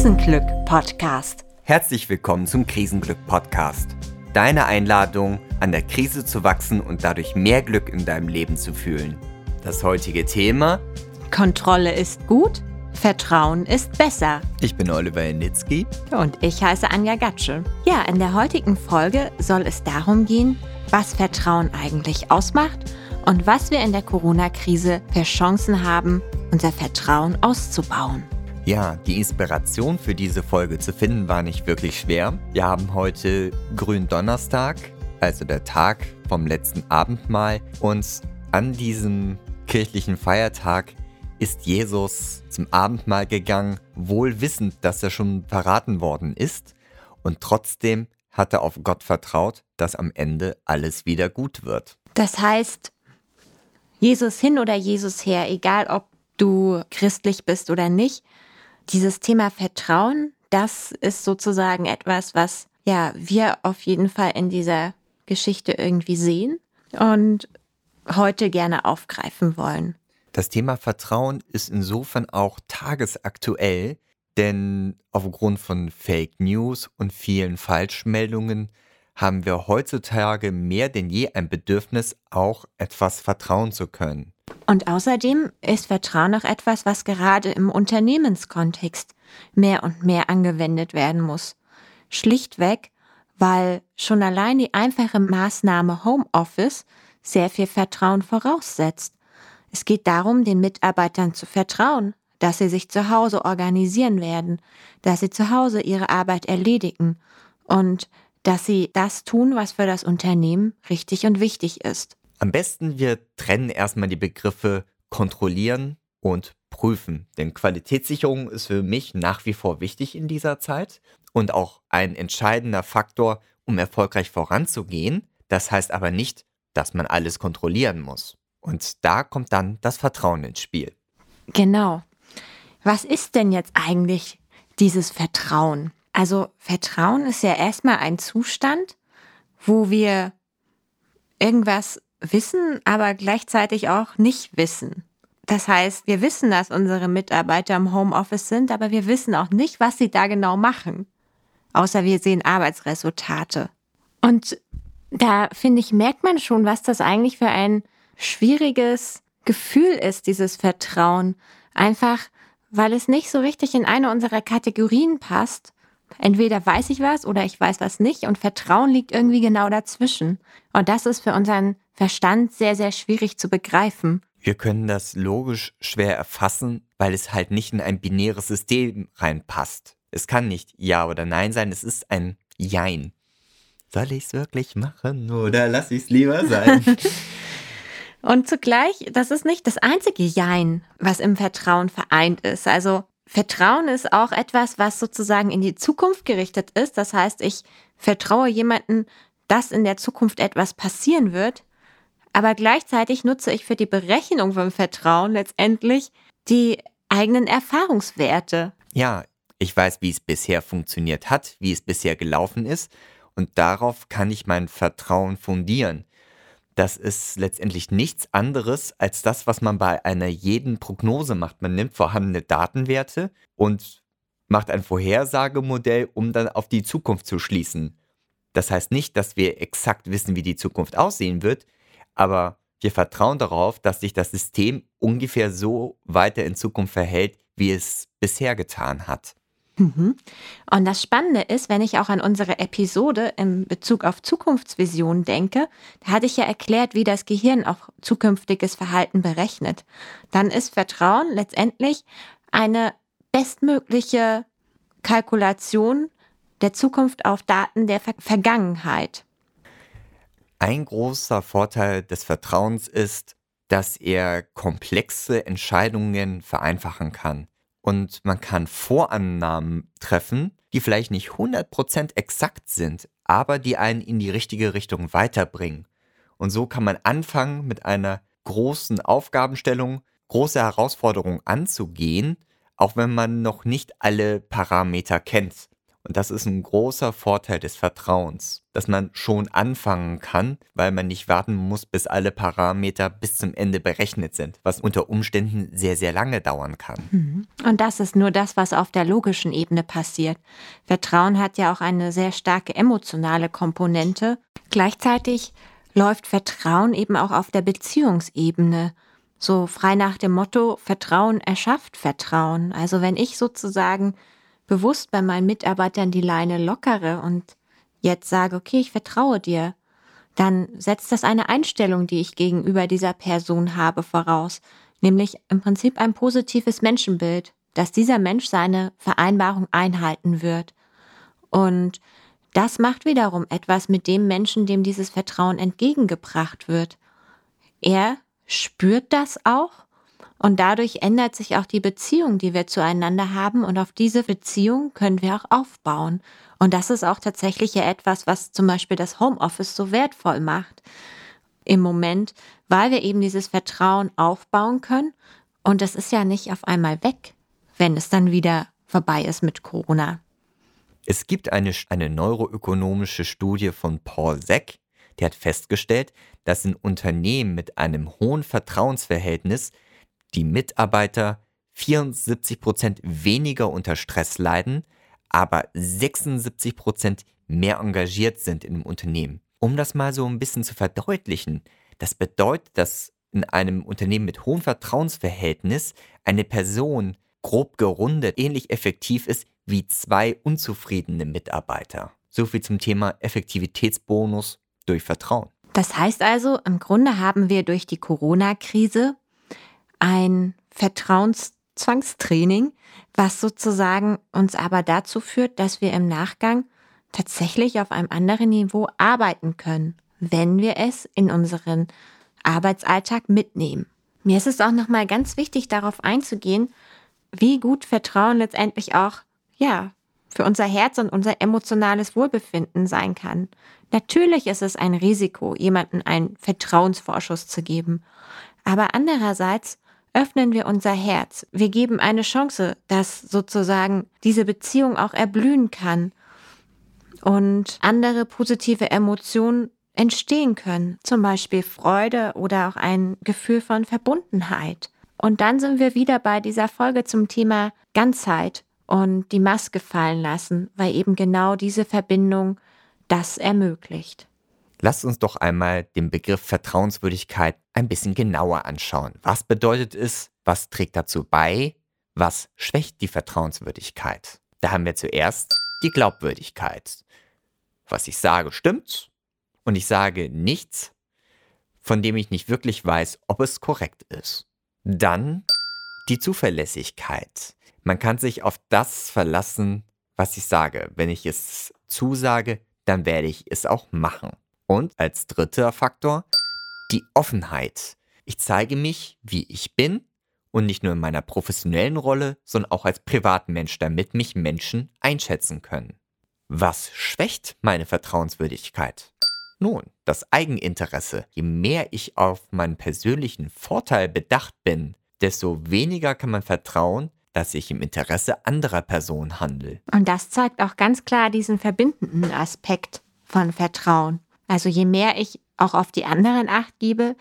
Krisenglück Podcast. Herzlich willkommen zum Krisenglück Podcast. Deine Einladung, an der Krise zu wachsen und dadurch mehr Glück in deinem Leben zu fühlen. Das heutige Thema: Kontrolle ist gut, Vertrauen ist besser. Ich bin Oliver Janitzki. Und ich heiße Anja Gatsche. Ja, in der heutigen Folge soll es darum gehen, was Vertrauen eigentlich ausmacht und was wir in der Corona-Krise für Chancen haben, unser Vertrauen auszubauen. Ja, die Inspiration für diese Folge zu finden war nicht wirklich schwer. Wir haben heute Gründonnerstag, also der Tag vom letzten Abendmahl. Und an diesem kirchlichen Feiertag ist Jesus zum Abendmahl gegangen, wohl wissend, dass er schon verraten worden ist. Und trotzdem hat er auf Gott vertraut, dass am Ende alles wieder gut wird. Das heißt, Jesus hin oder Jesus her, egal ob du christlich bist oder nicht, dieses Thema Vertrauen, das ist sozusagen etwas, was ja wir auf jeden Fall in dieser Geschichte irgendwie sehen und heute gerne aufgreifen wollen. Das Thema Vertrauen ist insofern auch tagesaktuell, denn aufgrund von Fake News und vielen Falschmeldungen haben wir heutzutage mehr denn je ein Bedürfnis, auch etwas vertrauen zu können. Und außerdem ist Vertrauen auch etwas, was gerade im Unternehmenskontext mehr und mehr angewendet werden muss. Schlichtweg, weil schon allein die einfache Maßnahme Homeoffice sehr viel Vertrauen voraussetzt. Es geht darum, den Mitarbeitern zu vertrauen, dass sie sich zu Hause organisieren werden, dass sie zu Hause ihre Arbeit erledigen und dass sie das tun, was für das Unternehmen richtig und wichtig ist. Am besten wir trennen erstmal die Begriffe kontrollieren und prüfen. Denn Qualitätssicherung ist für mich nach wie vor wichtig in dieser Zeit und auch ein entscheidender Faktor, um erfolgreich voranzugehen. Das heißt aber nicht, dass man alles kontrollieren muss. Und da kommt dann das Vertrauen ins Spiel. Genau. Was ist denn jetzt eigentlich dieses Vertrauen? Also Vertrauen ist ja erstmal ein Zustand, wo wir irgendwas wissen, aber gleichzeitig auch nicht wissen. Das heißt, wir wissen, dass unsere Mitarbeiter im Homeoffice sind, aber wir wissen auch nicht, was sie da genau machen. Außer wir sehen Arbeitsresultate. Und da finde ich, merkt man schon, was das eigentlich für ein schwieriges Gefühl ist, dieses Vertrauen. Einfach, weil es nicht so richtig in eine unserer Kategorien passt. Entweder weiß ich was oder ich weiß was nicht und Vertrauen liegt irgendwie genau dazwischen. Und das ist für unseren Verstand sehr, sehr schwierig zu begreifen. Wir können das logisch schwer erfassen, weil es halt nicht in ein binäres System reinpasst. Es kann nicht Ja oder Nein sein, es ist ein Jein. Soll ich es wirklich machen oder lass ich es lieber sein? Und zugleich, das ist nicht das einzige Jein, was im Vertrauen vereint ist. Also Vertrauen ist auch etwas, was sozusagen in die Zukunft gerichtet ist. Das heißt, ich vertraue jemanden, dass in der Zukunft etwas passieren wird. Aber gleichzeitig nutze ich für die Berechnung vom Vertrauen letztendlich die eigenen Erfahrungswerte. Ja, ich weiß, wie es bisher funktioniert hat, wie es bisher gelaufen ist. Und darauf kann ich mein Vertrauen fundieren. Das ist letztendlich nichts anderes als das, was man bei einer jeden Prognose macht. Man nimmt vorhandene Datenwerte und macht ein Vorhersagemodell, um dann auf die Zukunft zu schließen. Das heißt nicht, dass wir exakt wissen, wie die Zukunft aussehen wird, aber wir vertrauen darauf, dass sich das System ungefähr so weiter in Zukunft verhält, wie es bisher getan hat. Mhm. Und das Spannende ist, wenn ich auch an unsere Episode in Bezug auf Zukunftsvisionen denke, da hatte ich ja erklärt, wie das Gehirn auch zukünftiges Verhalten berechnet. Dann ist Vertrauen letztendlich eine bestmögliche Kalkulation der Zukunft auf Daten der Ver Vergangenheit. Ein großer Vorteil des Vertrauens ist, dass er komplexe Entscheidungen vereinfachen kann und man kann Vorannahmen treffen, die vielleicht nicht 100% exakt sind, aber die einen in die richtige Richtung weiterbringen. Und so kann man anfangen, mit einer großen Aufgabenstellung große Herausforderungen anzugehen, auch wenn man noch nicht alle Parameter kennt. Und das ist ein großer Vorteil des Vertrauens, dass man schon anfangen kann, weil man nicht warten muss, bis alle Parameter bis zum Ende berechnet sind, was unter Umständen sehr, sehr lange dauern kann. Mhm. Und das ist nur das, was auf der logischen Ebene passiert. Vertrauen hat ja auch eine sehr starke emotionale Komponente. Gleichzeitig läuft Vertrauen eben auch auf der Beziehungsebene. So frei nach dem Motto, Vertrauen erschafft Vertrauen. Also wenn ich sozusagen bewusst bei meinen Mitarbeitern die Leine lockere und jetzt sage, okay, ich vertraue dir, dann setzt das eine Einstellung, die ich gegenüber dieser Person habe, voraus, nämlich im Prinzip ein positives Menschenbild, dass dieser Mensch seine Vereinbarung einhalten wird. Und das macht wiederum etwas mit dem Menschen, dem dieses Vertrauen entgegengebracht wird. Er spürt das auch und dadurch ändert sich auch die Beziehung, die wir zueinander haben. Und auf diese Beziehung können wir auch aufbauen. Und das ist auch tatsächlich ja etwas, was zum Beispiel das Homeoffice so wertvoll macht im Moment, weil wir eben dieses Vertrauen aufbauen können. Und das ist ja nicht auf einmal weg, wenn es dann wieder vorbei ist mit Corona. Es gibt eine, eine neuroökonomische Studie von Paul Seck, der hat festgestellt, dass in Unternehmen mit einem hohen Vertrauensverhältnis die Mitarbeiter 74 Prozent weniger unter Stress leiden, aber 76 Prozent mehr engagiert sind im Unternehmen. Um das mal so ein bisschen zu verdeutlichen, das bedeutet, dass in einem Unternehmen mit hohem Vertrauensverhältnis eine Person grob gerundet ähnlich effektiv ist wie zwei unzufriedene Mitarbeiter. So viel zum Thema Effektivitätsbonus durch Vertrauen. Das heißt also, im Grunde haben wir durch die Corona-Krise ein Vertrauenszwangstraining, was sozusagen uns aber dazu führt, dass wir im Nachgang tatsächlich auf einem anderen Niveau arbeiten können, wenn wir es in unseren Arbeitsalltag mitnehmen. Mir ist es auch nochmal ganz wichtig, darauf einzugehen, wie gut Vertrauen letztendlich auch, ja, für unser Herz und unser emotionales Wohlbefinden sein kann. Natürlich ist es ein Risiko, jemanden einen Vertrauensvorschuss zu geben. Aber andererseits öffnen wir unser Herz. Wir geben eine Chance, dass sozusagen diese Beziehung auch erblühen kann und andere positive Emotionen entstehen können, zum Beispiel Freude oder auch ein Gefühl von Verbundenheit. Und dann sind wir wieder bei dieser Folge zum Thema Ganzheit und die Maske fallen lassen, weil eben genau diese Verbindung das ermöglicht. Lasst uns doch einmal den Begriff Vertrauenswürdigkeit ein bisschen genauer anschauen. Was bedeutet es? Was trägt dazu bei? Was schwächt die Vertrauenswürdigkeit? Da haben wir zuerst die Glaubwürdigkeit. Was ich sage, stimmt. Und ich sage nichts, von dem ich nicht wirklich weiß, ob es korrekt ist. Dann die Zuverlässigkeit. Man kann sich auf das verlassen, was ich sage. Wenn ich es zusage, dann werde ich es auch machen. Und als dritter Faktor die Offenheit. Ich zeige mich, wie ich bin und nicht nur in meiner professionellen Rolle, sondern auch als Privatmensch, damit mich Menschen einschätzen können. Was schwächt meine Vertrauenswürdigkeit? Nun, das Eigeninteresse. Je mehr ich auf meinen persönlichen Vorteil bedacht bin, desto weniger kann man vertrauen, dass ich im Interesse anderer Personen handle. Und das zeigt auch ganz klar diesen verbindenden Aspekt von Vertrauen. Also je mehr ich auch auf die anderen acht gebe,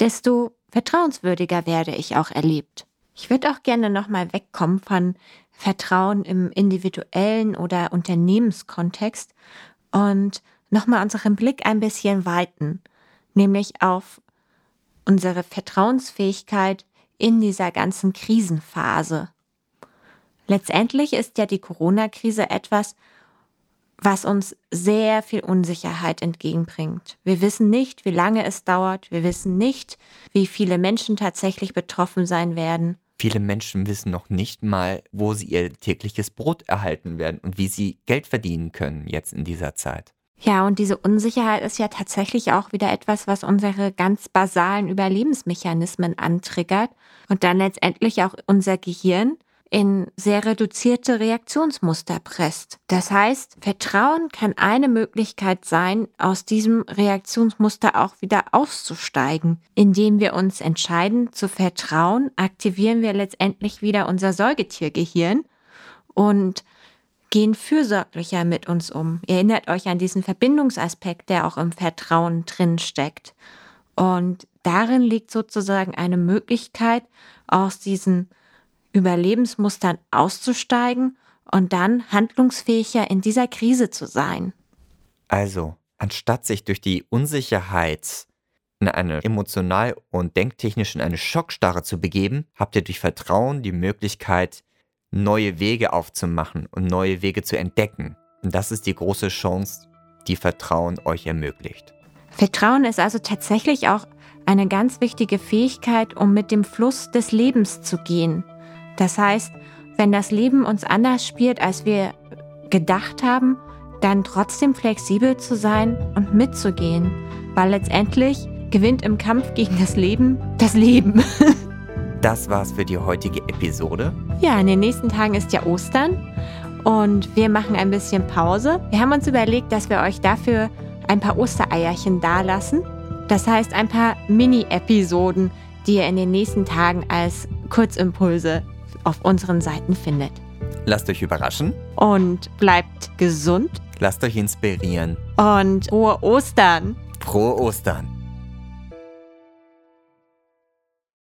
desto vertrauenswürdiger werde ich auch erlebt. Ich würde auch gerne nochmal wegkommen von Vertrauen im individuellen oder Unternehmenskontext und nochmal unseren Blick ein bisschen weiten, nämlich auf unsere Vertrauensfähigkeit in dieser ganzen Krisenphase. Letztendlich ist ja die Corona-Krise etwas, was uns sehr viel Unsicherheit entgegenbringt. Wir wissen nicht, wie lange es dauert. Wir wissen nicht, wie viele Menschen tatsächlich betroffen sein werden. Viele Menschen wissen noch nicht mal, wo sie ihr tägliches Brot erhalten werden und wie sie Geld verdienen können jetzt in dieser Zeit. Ja, und diese Unsicherheit ist ja tatsächlich auch wieder etwas, was unsere ganz basalen Überlebensmechanismen antriggert und dann letztendlich auch unser Gehirn in sehr reduzierte Reaktionsmuster presst. Das heißt, Vertrauen kann eine Möglichkeit sein, aus diesem Reaktionsmuster auch wieder auszusteigen. Indem wir uns entscheiden zu vertrauen, aktivieren wir letztendlich wieder unser Säugetiergehirn und gehen fürsorglicher mit uns um. Ihr erinnert euch an diesen Verbindungsaspekt, der auch im Vertrauen drin steckt. Und darin liegt sozusagen eine Möglichkeit, aus diesen Überlebensmustern auszusteigen und dann handlungsfähiger in dieser Krise zu sein. Also, anstatt sich durch die Unsicherheit in eine emotional und denktechnisch in eine Schockstarre zu begeben, habt ihr durch Vertrauen die Möglichkeit, neue Wege aufzumachen und neue Wege zu entdecken. Und das ist die große Chance, die Vertrauen euch ermöglicht. Vertrauen ist also tatsächlich auch eine ganz wichtige Fähigkeit, um mit dem Fluss des Lebens zu gehen. Das heißt, wenn das Leben uns anders spielt, als wir gedacht haben, dann trotzdem flexibel zu sein und mitzugehen, weil letztendlich gewinnt im Kampf gegen das Leben das Leben. das war's für die heutige Episode. Ja, in den nächsten Tagen ist ja Ostern und wir machen ein bisschen Pause. Wir haben uns überlegt, dass wir euch dafür ein paar Ostereierchen dalassen. Das heißt, ein paar Mini-Episoden, die ihr in den nächsten Tagen als Kurzimpulse auf unseren Seiten findet. Lasst euch überraschen. Und bleibt gesund. Lasst euch inspirieren. Und frohe Ostern. Frohe Ostern.